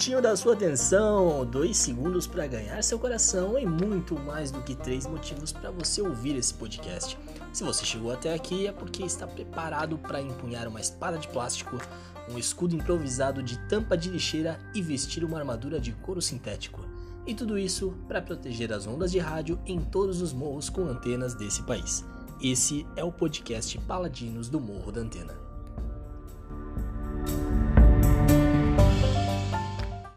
minutinho da sua atenção, dois segundos para ganhar seu coração e muito mais do que três motivos para você ouvir esse podcast. Se você chegou até aqui é porque está preparado para empunhar uma espada de plástico, um escudo improvisado de tampa de lixeira e vestir uma armadura de couro sintético. E tudo isso para proteger as ondas de rádio em todos os morros com antenas desse país. Esse é o podcast Paladinos do Morro da Antena.